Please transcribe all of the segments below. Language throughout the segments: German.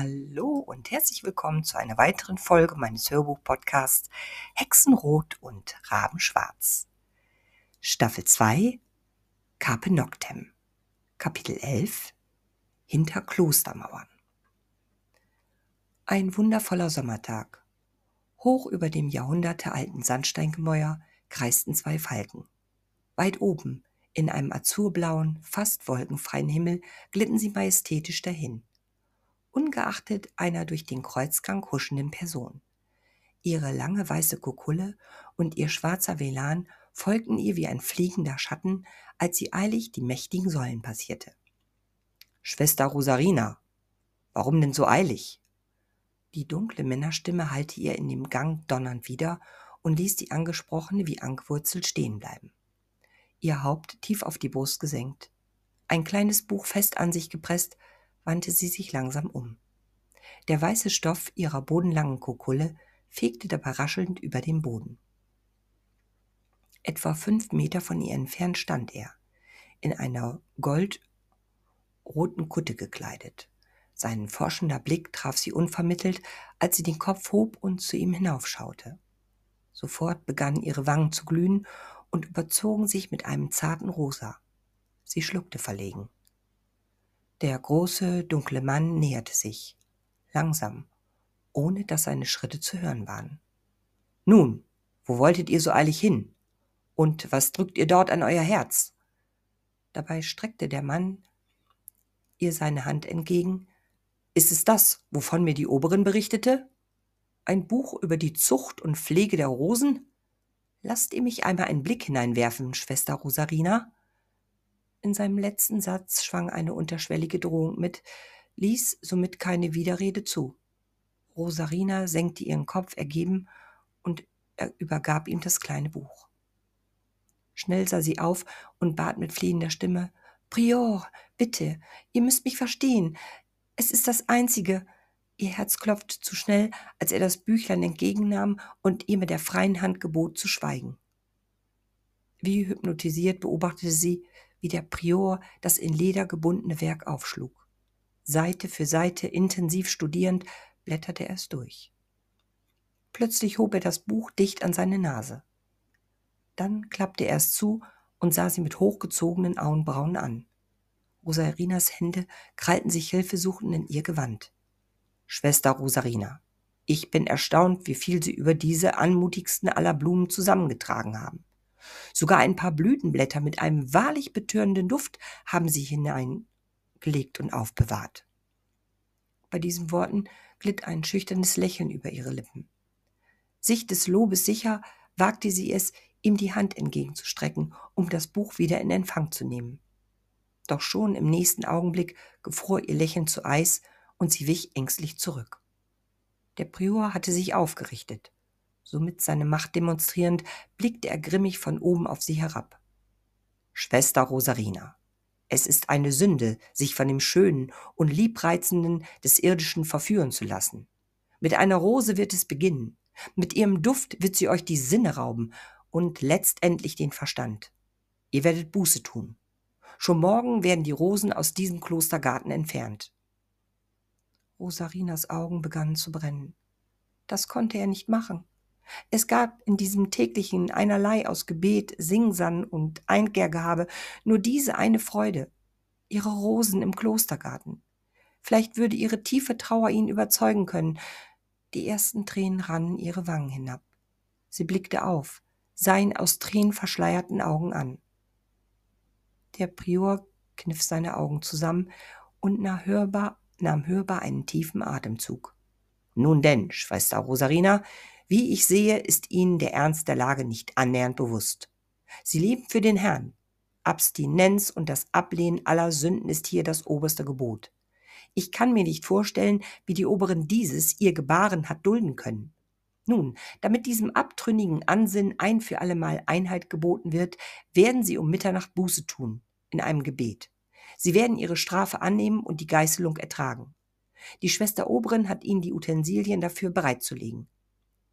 Hallo und herzlich willkommen zu einer weiteren Folge meines Hörbuch-Podcasts Hexenrot und Rabenschwarz. Staffel 2 Carpe Noctem Kapitel 11 Hinter Klostermauern Ein wundervoller Sommertag. Hoch über dem jahrhundertealten Sandsteingemäuer kreisten zwei Falken. Weit oben, in einem azurblauen, fast wolkenfreien Himmel, glitten sie majestätisch dahin ungeachtet einer durch den Kreuzgang huschenden Person. Ihre lange weiße Kukulle und ihr schwarzer Velan folgten ihr wie ein fliegender Schatten, als sie eilig die mächtigen Säulen passierte. Schwester Rosarina, warum denn so eilig? Die dunkle Männerstimme hallte ihr in dem Gang donnernd wieder und ließ die Angesprochene wie angewurzelt stehen bleiben. Ihr Haupt tief auf die Brust gesenkt, ein kleines Buch fest an sich gepresst, wandte sie sich langsam um. Der weiße Stoff ihrer bodenlangen Kokulle fegte dabei raschelnd über den Boden. Etwa fünf Meter von ihr entfernt stand er, in einer goldroten Kutte gekleidet. Sein forschender Blick traf sie unvermittelt, als sie den Kopf hob und zu ihm hinaufschaute. Sofort begannen ihre Wangen zu glühen und überzogen sich mit einem zarten Rosa. Sie schluckte verlegen. Der große, dunkle Mann näherte sich, langsam, ohne dass seine Schritte zu hören waren. Nun, wo wolltet ihr so eilig hin? Und was drückt ihr dort an euer Herz? Dabei streckte der Mann ihr seine Hand entgegen. Ist es das, wovon mir die Oberin berichtete? Ein Buch über die Zucht und Pflege der Rosen? Lasst ihr mich einmal einen Blick hineinwerfen, Schwester Rosarina. In seinem letzten Satz schwang eine unterschwellige Drohung mit, ließ somit keine Widerrede zu. Rosarina senkte ihren Kopf ergeben und er übergab ihm das kleine Buch. Schnell sah sie auf und bat mit flehender Stimme Prior, bitte, ihr müsst mich verstehen. Es ist das Einzige. Ihr Herz klopfte zu schnell, als er das Büchlein entgegennahm und ihr mit der freien Hand gebot zu schweigen. Wie hypnotisiert beobachtete sie, wie der Prior das in Leder gebundene Werk aufschlug. Seite für Seite intensiv studierend blätterte er es durch. Plötzlich hob er das Buch dicht an seine Nase. Dann klappte er es zu und sah sie mit hochgezogenen Augenbrauen an. Rosarinas Hände krallten sich hilfesuchend in ihr Gewand. Schwester Rosarina, ich bin erstaunt, wie viel Sie über diese anmutigsten aller Blumen zusammengetragen haben. Sogar ein paar Blütenblätter mit einem wahrlich betörenden Duft haben sie hineingelegt und aufbewahrt. Bei diesen Worten glitt ein schüchternes Lächeln über ihre Lippen. Sich des Lobes sicher, wagte sie es, ihm die Hand entgegenzustrecken, um das Buch wieder in Empfang zu nehmen. Doch schon im nächsten Augenblick gefror ihr Lächeln zu Eis und sie wich ängstlich zurück. Der Prior hatte sich aufgerichtet somit seine Macht demonstrierend, blickte er grimmig von oben auf sie herab. Schwester Rosarina, es ist eine Sünde, sich von dem Schönen und Liebreizenden des Irdischen verführen zu lassen. Mit einer Rose wird es beginnen, mit ihrem Duft wird sie euch die Sinne rauben und letztendlich den Verstand. Ihr werdet Buße tun. Schon morgen werden die Rosen aus diesem Klostergarten entfernt. Rosarinas Augen begannen zu brennen. Das konnte er nicht machen. Es gab in diesem täglichen einerlei aus Gebet, Singsann und Einkehrgehabe nur diese eine Freude, ihre Rosen im Klostergarten. Vielleicht würde ihre tiefe Trauer ihn überzeugen können. Die ersten Tränen rannen ihre Wangen hinab. Sie blickte auf, sah ihn aus Tränen verschleierten Augen an. Der Prior kniff seine Augen zusammen und nahm hörbar, nahm hörbar einen tiefen Atemzug. Nun denn, Schwester Rosarina, wie ich sehe, ist Ihnen der Ernst der Lage nicht annähernd bewusst. Sie leben für den Herrn. Abstinenz und das Ablehnen aller Sünden ist hier das oberste Gebot. Ich kann mir nicht vorstellen, wie die Oberen dieses ihr Gebaren hat dulden können. Nun, damit diesem abtrünnigen Ansinnen ein für allemal Einheit geboten wird, werden sie um Mitternacht Buße tun, in einem Gebet. Sie werden ihre Strafe annehmen und die Geißelung ertragen. Die Schwester Oberin hat ihnen die Utensilien dafür bereitzulegen.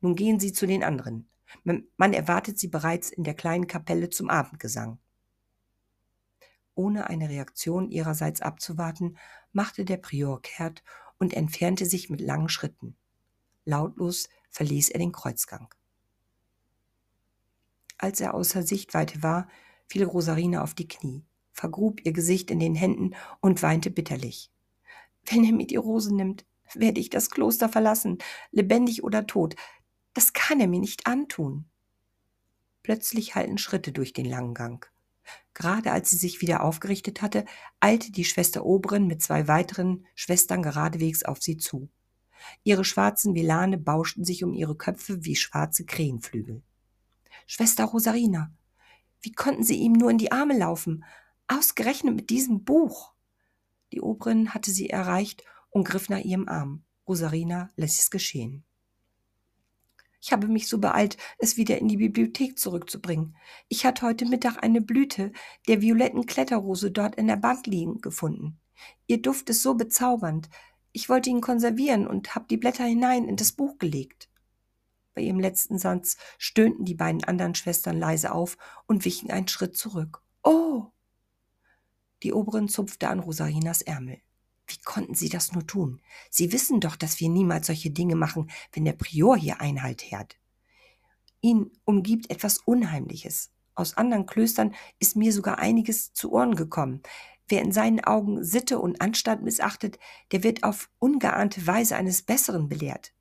Nun gehen Sie zu den anderen. Man erwartet Sie bereits in der kleinen Kapelle zum Abendgesang. Ohne eine Reaktion ihrerseits abzuwarten, machte der Prior kehrt und entfernte sich mit langen Schritten. Lautlos verließ er den Kreuzgang. Als er außer Sichtweite war, fiel Rosarina auf die Knie, vergrub ihr Gesicht in den Händen und weinte bitterlich. Wenn er mir die Rose nimmt, werde ich das Kloster verlassen, lebendig oder tot. Das kann er mir nicht antun. Plötzlich hallten Schritte durch den langen Gang. Gerade als sie sich wieder aufgerichtet hatte, eilte die Schwester Oberin mit zwei weiteren Schwestern geradewegs auf sie zu. Ihre schwarzen Velane bauschten sich um ihre Köpfe wie schwarze Krähenflügel. Schwester Rosarina, wie konnten Sie ihm nur in die Arme laufen? Ausgerechnet mit diesem Buch. Die Oberin hatte sie erreicht und griff nach ihrem Arm. Rosarina lässt es geschehen. Ich habe mich so beeilt, es wieder in die Bibliothek zurückzubringen. Ich hatte heute Mittag eine Blüte der violetten Kletterrose dort in der Bank liegen gefunden. Ihr Duft ist so bezaubernd. Ich wollte ihn konservieren und habe die Blätter hinein in das Buch gelegt. Bei ihrem letzten Satz stöhnten die beiden anderen Schwestern leise auf und wichen einen Schritt zurück. Oh! Die Oberin zupfte an Rosarinas Ärmel. Wie konnten Sie das nur tun? Sie wissen doch, dass wir niemals solche Dinge machen, wenn der Prior hier Einhalt hält. Ihn umgibt etwas Unheimliches. Aus anderen Klöstern ist mir sogar einiges zu Ohren gekommen. Wer in seinen Augen Sitte und Anstand missachtet, der wird auf ungeahnte Weise eines Besseren belehrt.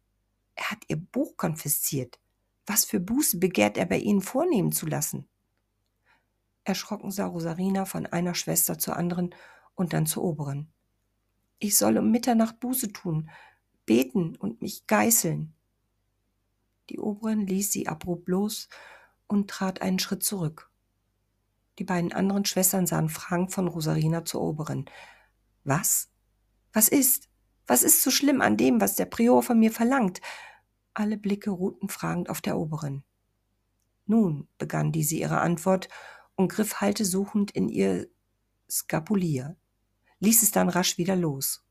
Er hat ihr Buch konfisziert. Was für Buße begehrt er bei Ihnen vornehmen zu lassen? Erschrocken sah Rosarina von einer Schwester zur anderen und dann zur oberen. Ich soll um Mitternacht Buße tun, beten und mich geißeln. Die Oberin ließ sie abrupt los und trat einen Schritt zurück. Die beiden anderen Schwestern sahen fragend von Rosarina zur Oberin. Was? Was ist? Was ist so schlimm an dem, was der Prior von mir verlangt? Alle Blicke ruhten fragend auf der Oberin. Nun, begann diese ihre Antwort und griff haltesuchend in ihr Skapulier ließ es dann rasch wieder los.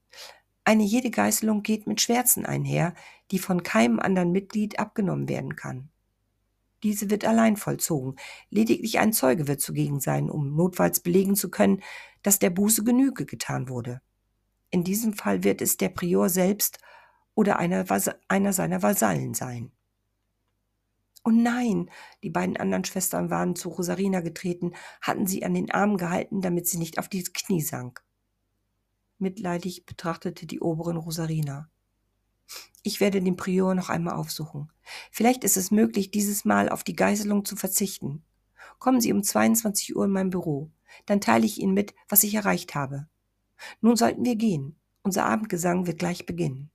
Eine jede Geißelung geht mit Schwärzen einher, die von keinem anderen Mitglied abgenommen werden kann. Diese wird allein vollzogen. Lediglich ein Zeuge wird zugegen sein, um notfalls belegen zu können, dass der Buße Genüge getan wurde. In diesem Fall wird es der Prior selbst oder einer, einer seiner Vasallen sein. Oh nein, die beiden anderen Schwestern waren zu Rosarina getreten, hatten sie an den Armen gehalten, damit sie nicht auf die Knie sank. Mitleidig betrachtete die Oberin Rosarina. Ich werde den Prior noch einmal aufsuchen. Vielleicht ist es möglich, dieses Mal auf die Geiselung zu verzichten. Kommen Sie um 22 Uhr in mein Büro. Dann teile ich Ihnen mit, was ich erreicht habe. Nun sollten wir gehen. Unser Abendgesang wird gleich beginnen.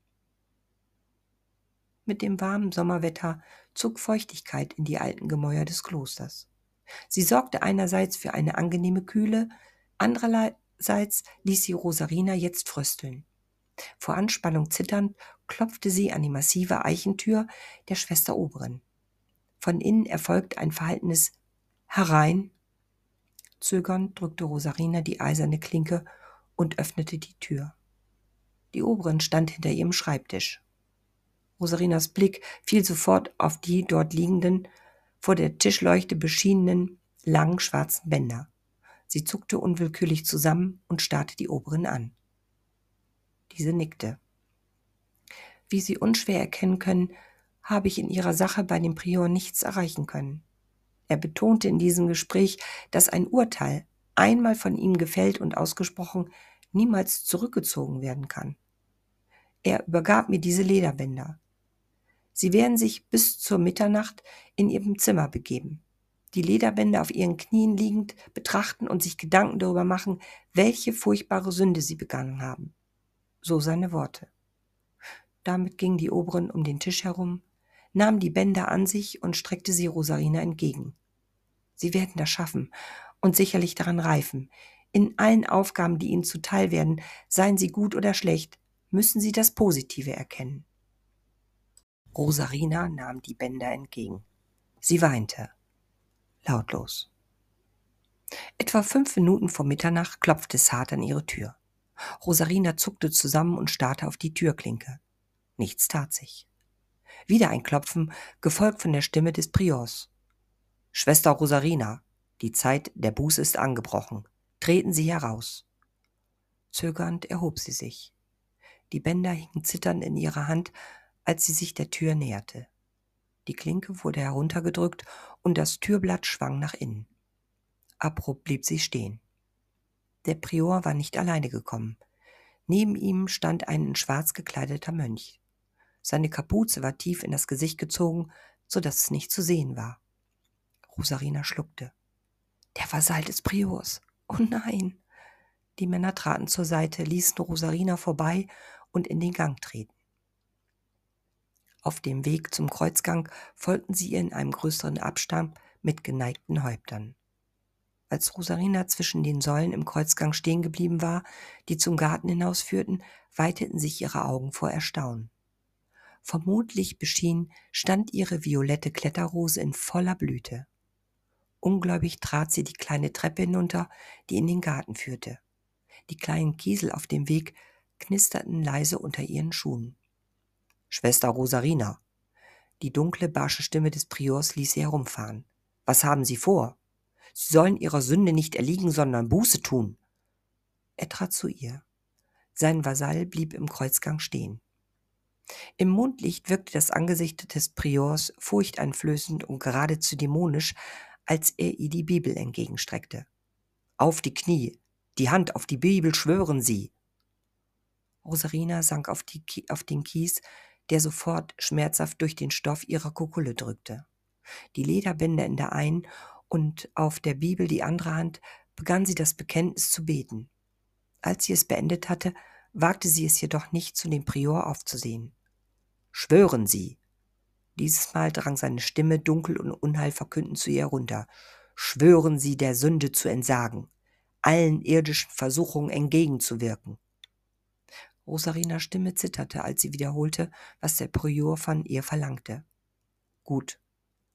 Mit dem warmen Sommerwetter zog Feuchtigkeit in die alten Gemäuer des Klosters. Sie sorgte einerseits für eine angenehme Kühle, andererseits Seits ließ sie Rosarina jetzt frösteln. Vor Anspannung zitternd klopfte sie an die massive Eichentür der Schwester Oberin. Von innen erfolgte ein verhaltenes Herein. Zögernd drückte Rosarina die eiserne Klinke und öffnete die Tür. Die Oberin stand hinter ihrem Schreibtisch. Rosarinas Blick fiel sofort auf die dort liegenden, vor der Tischleuchte beschienenen, langen schwarzen Bänder. Sie zuckte unwillkürlich zusammen und starrte die Oberin an. Diese nickte. Wie Sie unschwer erkennen können, habe ich in Ihrer Sache bei dem Prior nichts erreichen können. Er betonte in diesem Gespräch, dass ein Urteil, einmal von ihm gefällt und ausgesprochen, niemals zurückgezogen werden kann. Er übergab mir diese Lederbänder. Sie werden sich bis zur Mitternacht in Ihrem Zimmer begeben die Lederbänder auf ihren Knien liegend betrachten und sich Gedanken darüber machen, welche furchtbare Sünde sie begangen haben. So seine Worte. Damit ging die Oberin um den Tisch herum, nahm die Bänder an sich und streckte sie Rosarina entgegen. Sie werden das schaffen und sicherlich daran reifen. In allen Aufgaben, die ihnen zuteil werden, seien sie gut oder schlecht, müssen sie das Positive erkennen. Rosarina nahm die Bänder entgegen. Sie weinte lautlos. Etwa fünf Minuten vor Mitternacht klopfte es hart an ihre Tür. Rosarina zuckte zusammen und starrte auf die Türklinke. Nichts tat sich. Wieder ein Klopfen, gefolgt von der Stimme des Priors. Schwester Rosarina, die Zeit der Buße ist angebrochen. Treten Sie heraus. Zögernd erhob sie sich. Die Bänder hingen zitternd in ihrer Hand, als sie sich der Tür näherte. Die Klinke wurde heruntergedrückt und das Türblatt schwang nach innen. Abrupt blieb sie stehen. Der Prior war nicht alleine gekommen. Neben ihm stand ein in schwarz gekleideter Mönch. Seine Kapuze war tief in das Gesicht gezogen, so dass es nicht zu sehen war. Rosarina schluckte. Der Vasall des Priors. Oh nein. Die Männer traten zur Seite, ließen Rosarina vorbei und in den Gang treten. Auf dem Weg zum Kreuzgang folgten sie ihr in einem größeren Abstand mit geneigten Häuptern. Als Rosarina zwischen den Säulen im Kreuzgang stehen geblieben war, die zum Garten hinausführten, weiteten sich ihre Augen vor Erstaunen. Vermutlich beschien stand ihre violette Kletterrose in voller Blüte. Ungläubig trat sie die kleine Treppe hinunter, die in den Garten führte. Die kleinen Kiesel auf dem Weg knisterten leise unter ihren Schuhen. Schwester Rosarina. Die dunkle, barsche Stimme des Priors ließ sie herumfahren. Was haben Sie vor? Sie sollen ihrer Sünde nicht erliegen, sondern Buße tun. Er trat zu ihr. Sein Vasall blieb im Kreuzgang stehen. Im Mondlicht wirkte das Angesicht des Priors furchteinflößend und geradezu dämonisch, als er ihr die Bibel entgegenstreckte. Auf die Knie, die Hand auf die Bibel schwören Sie. Rosarina sank auf, die, auf den Kies, der sofort schmerzhaft durch den Stoff ihrer Kukulle drückte. Die Lederbänder in der einen und auf der Bibel die andere Hand begann sie das Bekenntnis zu beten. Als sie es beendet hatte, wagte sie es jedoch nicht, zu dem Prior aufzusehen. Schwören Sie! Dieses Mal drang seine Stimme dunkel und unheilverkündend zu ihr herunter. Schwören Sie, der Sünde zu entsagen, allen irdischen Versuchungen entgegenzuwirken. Rosarinas Stimme zitterte, als sie wiederholte, was der Prior von ihr verlangte. Gut,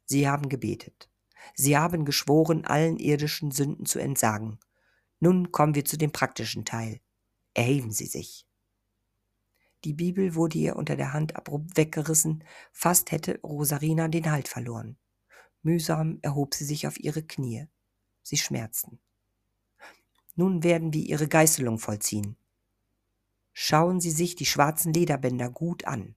Sie haben gebetet. Sie haben geschworen, allen irdischen Sünden zu entsagen. Nun kommen wir zu dem praktischen Teil. Erheben Sie sich. Die Bibel wurde ihr unter der Hand abrupt weggerissen, fast hätte Rosarina den Halt verloren. Mühsam erhob sie sich auf ihre Knie. Sie schmerzten. Nun werden wir ihre Geißelung vollziehen. Schauen Sie sich die schwarzen Lederbänder gut an.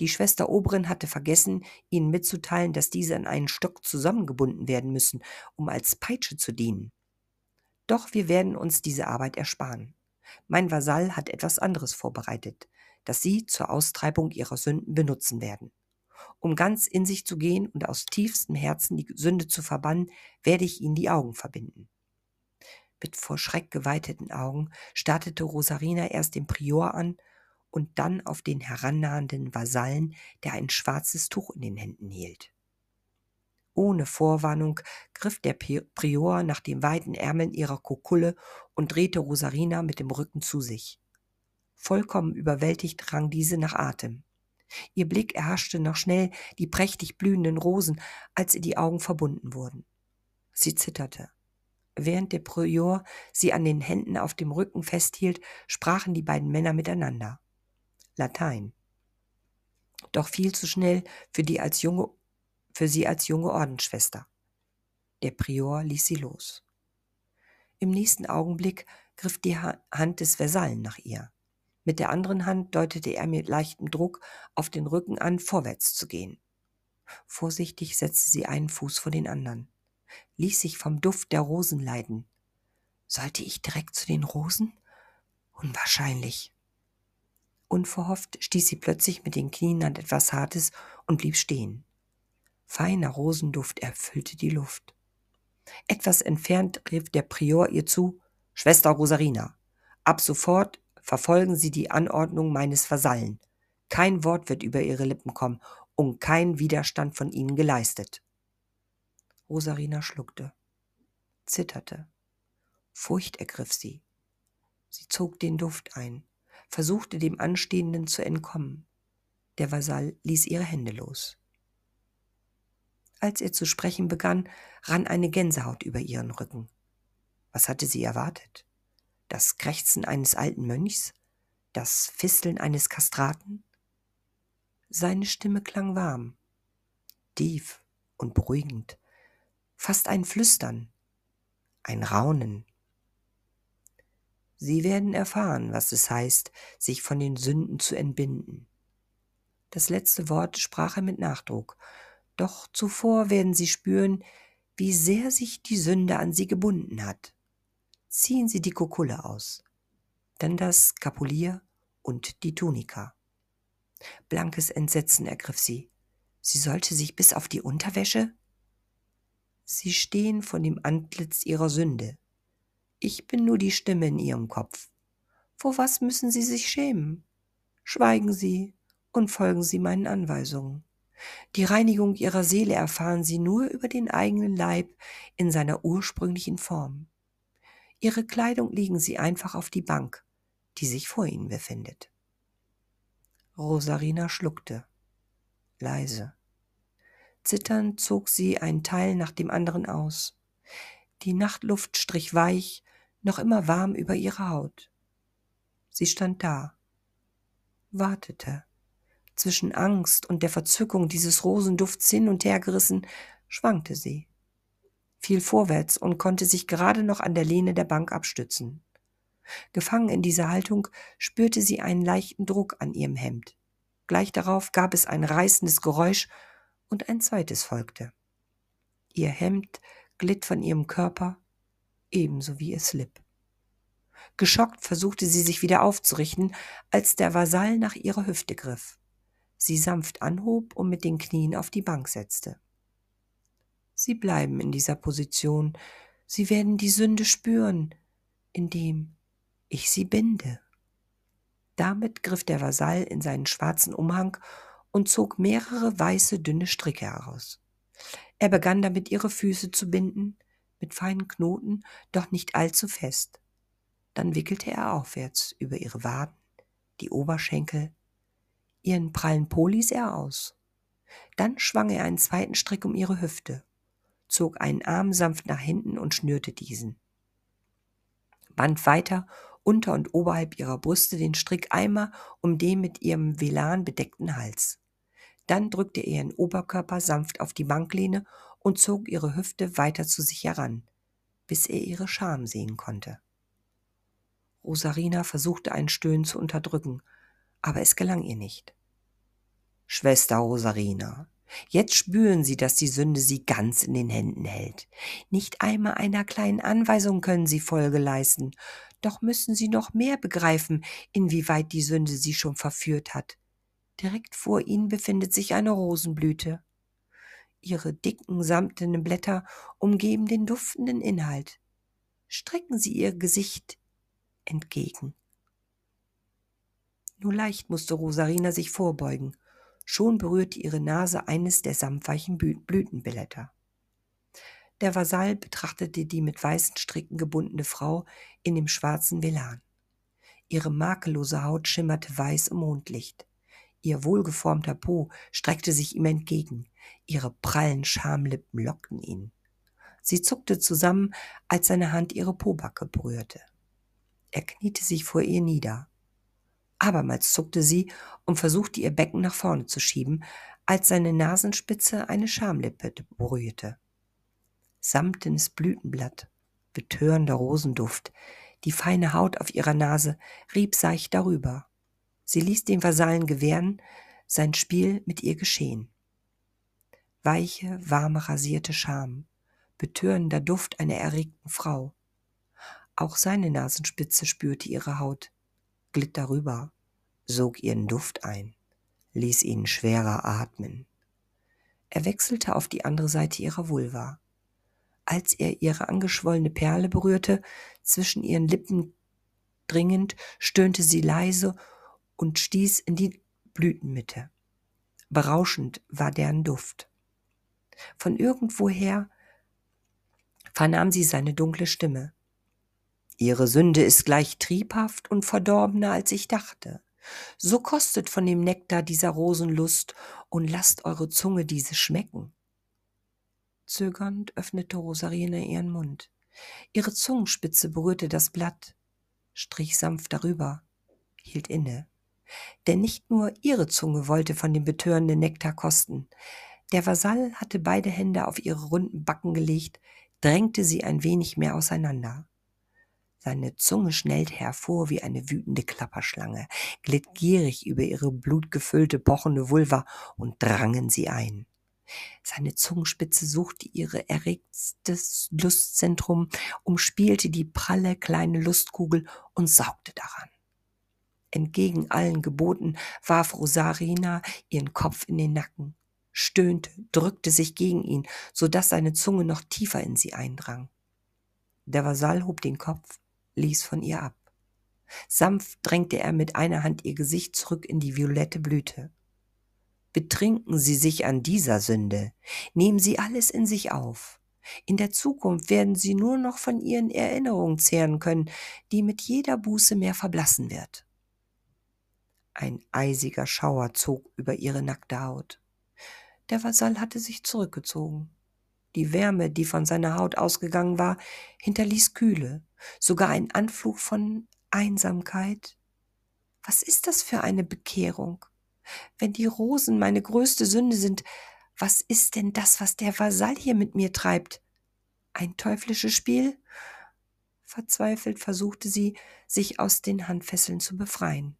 Die Schwester Oberin hatte vergessen, ihnen mitzuteilen, dass diese an einen Stock zusammengebunden werden müssen, um als Peitsche zu dienen. Doch wir werden uns diese Arbeit ersparen. Mein Vasall hat etwas anderes vorbereitet, das Sie zur Austreibung Ihrer Sünden benutzen werden. Um ganz in sich zu gehen und aus tiefstem Herzen die Sünde zu verbannen, werde ich Ihnen die Augen verbinden. Mit vor Schreck geweiteten Augen startete Rosarina erst den Prior an und dann auf den herannahenden Vasallen, der ein schwarzes Tuch in den Händen hielt. Ohne Vorwarnung griff der Prior nach den weiten Ärmeln ihrer Kokulle und drehte Rosarina mit dem Rücken zu sich. Vollkommen überwältigt rang diese nach Atem. Ihr Blick erhaschte noch schnell die prächtig blühenden Rosen, als ihr die Augen verbunden wurden. Sie zitterte. Während der Prior sie an den Händen auf dem Rücken festhielt, sprachen die beiden Männer miteinander. Latein. Doch viel zu schnell für, die als junge, für sie als junge Ordensschwester. Der Prior ließ sie los. Im nächsten Augenblick griff die Hand des Versallen nach ihr. Mit der anderen Hand deutete er mit leichtem Druck auf den Rücken an, vorwärts zu gehen. Vorsichtig setzte sie einen Fuß vor den anderen ließ sich vom Duft der Rosen leiden. Sollte ich direkt zu den Rosen? Unwahrscheinlich. Unverhofft stieß sie plötzlich mit den Knien an etwas Hartes und blieb stehen. Feiner Rosenduft erfüllte die Luft. Etwas entfernt rief der Prior ihr zu, Schwester Rosarina, ab sofort verfolgen Sie die Anordnung meines Vasallen. Kein Wort wird über Ihre Lippen kommen und kein Widerstand von Ihnen geleistet. Rosarina schluckte, zitterte. Furcht ergriff sie. Sie zog den Duft ein, versuchte dem Anstehenden zu entkommen. Der Vasall ließ ihre Hände los. Als er zu sprechen begann, rann eine Gänsehaut über ihren Rücken. Was hatte sie erwartet? Das Krächzen eines alten Mönchs? Das Fisteln eines Kastraten? Seine Stimme klang warm, tief und beruhigend fast ein Flüstern, ein Raunen. Sie werden erfahren, was es heißt, sich von den Sünden zu entbinden. Das letzte Wort sprach er mit Nachdruck, doch zuvor werden Sie spüren, wie sehr sich die Sünde an Sie gebunden hat. Ziehen Sie die Kokulle aus, dann das Kapulier und die Tunika. Blankes Entsetzen ergriff sie. Sie sollte sich bis auf die Unterwäsche? Sie stehen von dem Antlitz ihrer Sünde, ich bin nur die Stimme in Ihrem Kopf. Vor was müssen Sie sich schämen? Schweigen Sie und folgen Sie meinen Anweisungen. Die Reinigung Ihrer Seele erfahren Sie nur über den eigenen Leib in seiner ursprünglichen Form. Ihre Kleidung legen Sie einfach auf die Bank, die sich vor Ihnen befindet. Rosarina schluckte, leise. Zitternd zog sie einen Teil nach dem anderen aus. Die Nachtluft strich weich noch immer warm über ihre Haut. Sie stand da, wartete. Zwischen Angst und der Verzückung dieses Rosendufts hin und her gerissen, schwankte sie, fiel vorwärts und konnte sich gerade noch an der Lehne der Bank abstützen. Gefangen in dieser Haltung spürte sie einen leichten Druck an ihrem Hemd. Gleich darauf gab es ein reißendes Geräusch und ein zweites folgte. Ihr Hemd glitt von ihrem Körper ebenso wie ihr Slip. Geschockt versuchte sie sich wieder aufzurichten, als der Vasall nach ihrer Hüfte griff, sie sanft anhob und mit den Knien auf die Bank setzte. Sie bleiben in dieser Position, sie werden die Sünde spüren, indem ich sie binde. Damit griff der Vasall in seinen schwarzen Umhang und zog mehrere weiße dünne Stricke heraus. Er begann damit ihre Füße zu binden, mit feinen Knoten, doch nicht allzu fest. Dann wickelte er aufwärts über ihre Waden, die Oberschenkel. Ihren prallen Po ließ er aus. Dann schwang er einen zweiten Strick um ihre Hüfte, zog einen Arm sanft nach hinten und schnürte diesen. Band weiter unter und oberhalb ihrer Brüste den Strick einmal um den mit ihrem Velan bedeckten Hals. Dann drückte er ihren Oberkörper sanft auf die Banklehne und zog ihre Hüfte weiter zu sich heran, bis er ihre Scham sehen konnte. Rosarina versuchte ein Stöhnen zu unterdrücken, aber es gelang ihr nicht. Schwester Rosarina, jetzt spüren Sie, dass die Sünde Sie ganz in den Händen hält. Nicht einmal einer kleinen Anweisung können Sie Folge leisten, doch müssen Sie noch mehr begreifen, inwieweit die Sünde Sie schon verführt hat. Direkt vor Ihnen befindet sich eine Rosenblüte. Ihre dicken, samtenen Blätter umgeben den duftenden Inhalt. Strecken Sie Ihr Gesicht entgegen. Nur leicht musste Rosarina sich vorbeugen. Schon berührte ihre Nase eines der samtweichen Blütenblätter. Der Vasall betrachtete die mit weißen Stricken gebundene Frau in dem schwarzen Velan. Ihre makellose Haut schimmerte weiß im Mondlicht. Ihr wohlgeformter Po streckte sich ihm entgegen. Ihre prallen Schamlippen lockten ihn. Sie zuckte zusammen, als seine Hand ihre Pobacke berührte. Er kniete sich vor ihr nieder. Abermals zuckte sie und versuchte ihr Becken nach vorne zu schieben, als seine Nasenspitze eine Schamlippe berührte. Samtenes Blütenblatt, betörender Rosenduft, die feine Haut auf ihrer Nase rieb seicht darüber. Sie ließ den Vasallen gewähren, sein Spiel mit ihr geschehen. Weiche, warme, rasierte Scham, betörender Duft einer erregten Frau, auch seine Nasenspitze spürte ihre Haut, glitt darüber, sog ihren Duft ein, ließ ihn schwerer atmen. Er wechselte auf die andere Seite ihrer Vulva. Als er ihre angeschwollene Perle berührte, zwischen ihren Lippen dringend, stöhnte sie leise und stieß in die Blütenmitte. Berauschend war deren Duft. Von irgendwoher vernahm sie seine dunkle Stimme. Ihre Sünde ist gleich triebhaft und verdorbener, als ich dachte. So kostet von dem Nektar dieser Rosenlust und lasst eure Zunge diese schmecken. Zögernd öffnete Rosarina ihren Mund. Ihre Zungenspitze berührte das Blatt, strich sanft darüber, hielt inne. Denn nicht nur ihre Zunge wollte von dem betörenden Nektar kosten. Der Vasall hatte beide Hände auf ihre runden Backen gelegt, drängte sie ein wenig mehr auseinander. Seine Zunge schnellte hervor wie eine wütende Klapperschlange, glitt gierig über ihre blutgefüllte, pochende Vulva und drang in sie ein. Seine Zungenspitze suchte ihre erregtes Lustzentrum, umspielte die pralle kleine Lustkugel und saugte daran. Entgegen allen Geboten warf Rosarina ihren Kopf in den Nacken, stöhnte, drückte sich gegen ihn, so dass seine Zunge noch tiefer in sie eindrang. Der Vasall hob den Kopf, ließ von ihr ab. Sanft drängte er mit einer Hand ihr Gesicht zurück in die violette Blüte. Betrinken Sie sich an dieser Sünde, nehmen Sie alles in sich auf. In der Zukunft werden Sie nur noch von Ihren Erinnerungen zehren können, die mit jeder Buße mehr verblassen wird. Ein eisiger Schauer zog über ihre nackte Haut. Der Vasall hatte sich zurückgezogen. Die Wärme, die von seiner Haut ausgegangen war, hinterließ Kühle, sogar ein Anflug von Einsamkeit. Was ist das für eine Bekehrung? Wenn die Rosen meine größte Sünde sind, was ist denn das, was der Vasall hier mit mir treibt? Ein teuflisches Spiel? Verzweifelt versuchte sie, sich aus den Handfesseln zu befreien.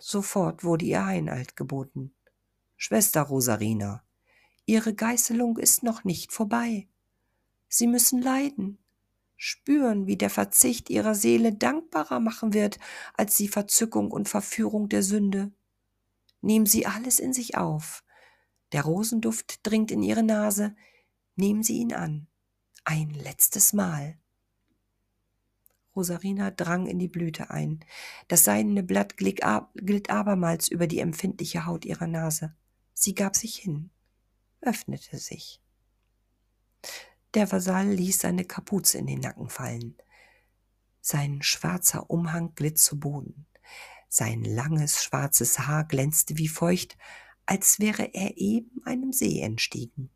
Sofort wurde ihr Einhalt geboten. Schwester Rosarina, Ihre Geißelung ist noch nicht vorbei. Sie müssen leiden, spüren, wie der Verzicht ihrer Seele dankbarer machen wird als die Verzückung und Verführung der Sünde. Nehmen Sie alles in sich auf. Der Rosenduft dringt in Ihre Nase. Nehmen Sie ihn an. Ein letztes Mal. Rosarina drang in die Blüte ein. Das seidene Blatt glitt abermals über die empfindliche Haut ihrer Nase. Sie gab sich hin öffnete sich. Der Vasall ließ seine Kapuze in den Nacken fallen. Sein schwarzer Umhang glitt zu Boden. Sein langes schwarzes Haar glänzte wie feucht, als wäre er eben einem See entstiegen.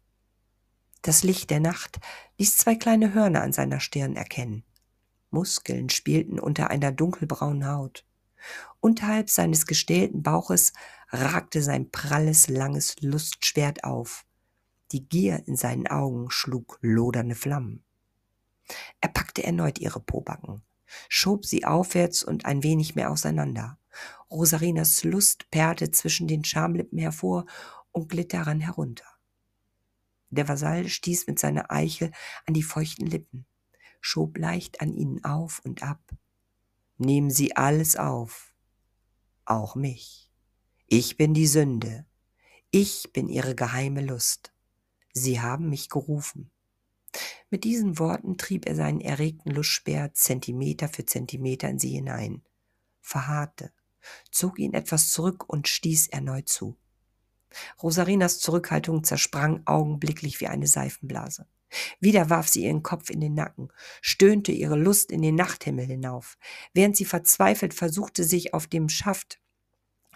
Das Licht der Nacht ließ zwei kleine Hörner an seiner Stirn erkennen. Muskeln spielten unter einer dunkelbraunen Haut. Unterhalb seines gestählten Bauches ragte sein pralles, langes Lustschwert auf. Die Gier in seinen Augen schlug lodernde Flammen. Er packte erneut ihre Pobacken, schob sie aufwärts und ein wenig mehr auseinander. Rosarinas Lust perlte zwischen den Schamlippen hervor und glitt daran herunter. Der Vasall stieß mit seiner Eichel an die feuchten Lippen, schob leicht an ihnen auf und ab. Nehmen Sie alles auf, auch mich. Ich bin die Sünde, ich bin Ihre geheime Lust. Sie haben mich gerufen. Mit diesen Worten trieb er seinen erregten Lustspeer Zentimeter für Zentimeter in sie hinein, verharrte, zog ihn etwas zurück und stieß erneut zu. Rosarinas Zurückhaltung zersprang augenblicklich wie eine Seifenblase. Wieder warf sie ihren Kopf in den Nacken, stöhnte ihre Lust in den Nachthimmel hinauf, während sie verzweifelt versuchte, sich auf dem Schaft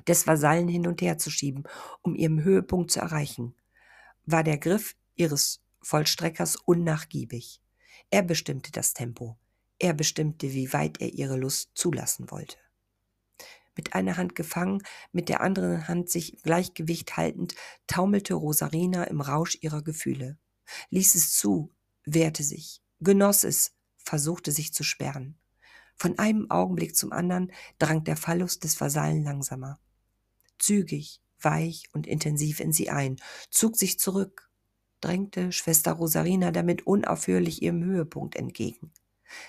des Vasallen hin und her zu schieben, um ihren Höhepunkt zu erreichen war der Griff ihres Vollstreckers unnachgiebig. Er bestimmte das Tempo. Er bestimmte, wie weit er ihre Lust zulassen wollte. Mit einer Hand gefangen, mit der anderen Hand sich im Gleichgewicht haltend, taumelte Rosarina im Rausch ihrer Gefühle, ließ es zu, wehrte sich, genoss es, versuchte sich zu sperren. Von einem Augenblick zum anderen drang der Phallus des Vasallen langsamer. Zügig, weich und intensiv in sie ein, zog sich zurück, drängte Schwester Rosarina damit unaufhörlich ihrem Höhepunkt entgegen.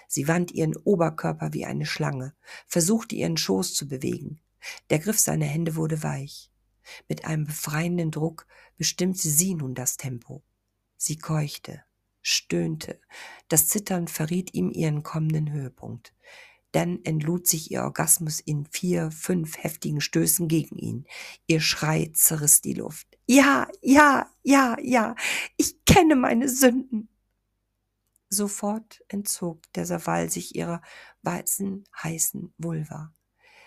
Sie wand ihren Oberkörper wie eine Schlange, versuchte ihren Schoß zu bewegen. Der Griff seiner Hände wurde weich. Mit einem befreienden Druck bestimmte sie nun das Tempo. Sie keuchte, stöhnte, das Zittern verriet ihm ihren kommenden Höhepunkt. Dann entlud sich ihr Orgasmus in vier, fünf heftigen Stößen gegen ihn. Ihr Schrei zerriss die Luft. Ja, ja, ja, ja, ich kenne meine Sünden. Sofort entzog der Saval sich ihrer weißen, heißen Vulva.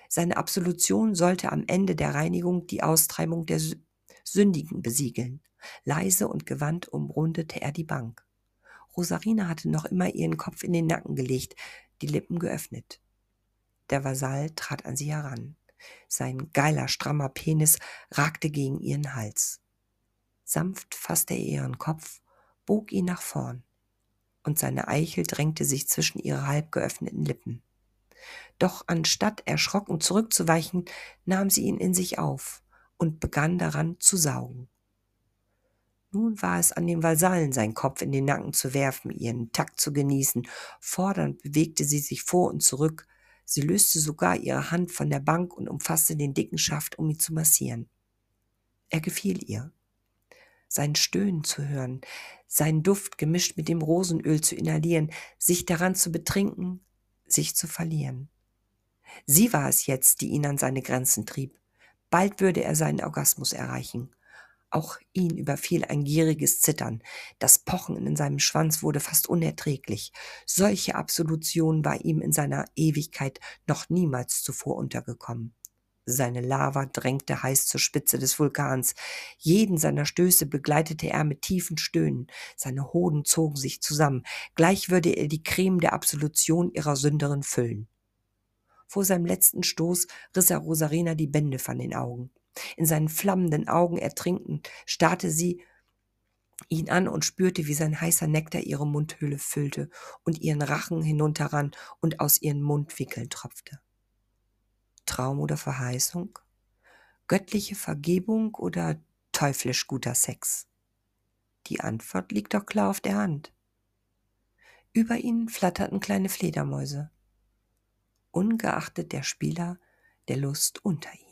Seine Absolution sollte am Ende der Reinigung die Austreibung der Sündigen besiegeln. Leise und gewandt umrundete er die Bank. Rosarina hatte noch immer ihren Kopf in den Nacken gelegt, die Lippen geöffnet. Der Vasall trat an sie heran. Sein geiler, strammer Penis ragte gegen ihren Hals. Sanft fasste er ihren Kopf, bog ihn nach vorn. und seine Eichel drängte sich zwischen ihre halb geöffneten Lippen. Doch anstatt erschrocken zurückzuweichen, nahm sie ihn in sich auf und begann daran zu saugen. Nun war es an den Vasallen, seinen Kopf in den Nacken zu werfen, ihren Takt zu genießen. Fordernd bewegte sie sich vor und zurück. Sie löste sogar ihre Hand von der Bank und umfasste den dicken Schaft, um ihn zu massieren. Er gefiel ihr. Sein Stöhnen zu hören, seinen Duft gemischt mit dem Rosenöl zu inhalieren, sich daran zu betrinken, sich zu verlieren. Sie war es jetzt, die ihn an seine Grenzen trieb. Bald würde er seinen Orgasmus erreichen. Auch ihn überfiel ein gieriges Zittern. Das Pochen in seinem Schwanz wurde fast unerträglich. Solche Absolution war ihm in seiner Ewigkeit noch niemals zuvor untergekommen. Seine Lava drängte heiß zur Spitze des Vulkans. Jeden seiner Stöße begleitete er mit tiefen Stöhnen. Seine Hoden zogen sich zusammen. Gleich würde er die Creme der Absolution ihrer Sünderin füllen. Vor seinem letzten Stoß riss er Rosarina die Bände von den Augen. In seinen flammenden Augen ertrinkend starrte sie ihn an und spürte, wie sein heißer Nektar ihre Mundhöhle füllte und ihren Rachen hinunterrann und aus ihren Mundwickeln tropfte. Traum oder Verheißung? Göttliche Vergebung oder teuflisch guter Sex? Die Antwort liegt doch klar auf der Hand. Über ihnen flatterten kleine Fledermäuse, ungeachtet der Spieler der Lust unter ihnen.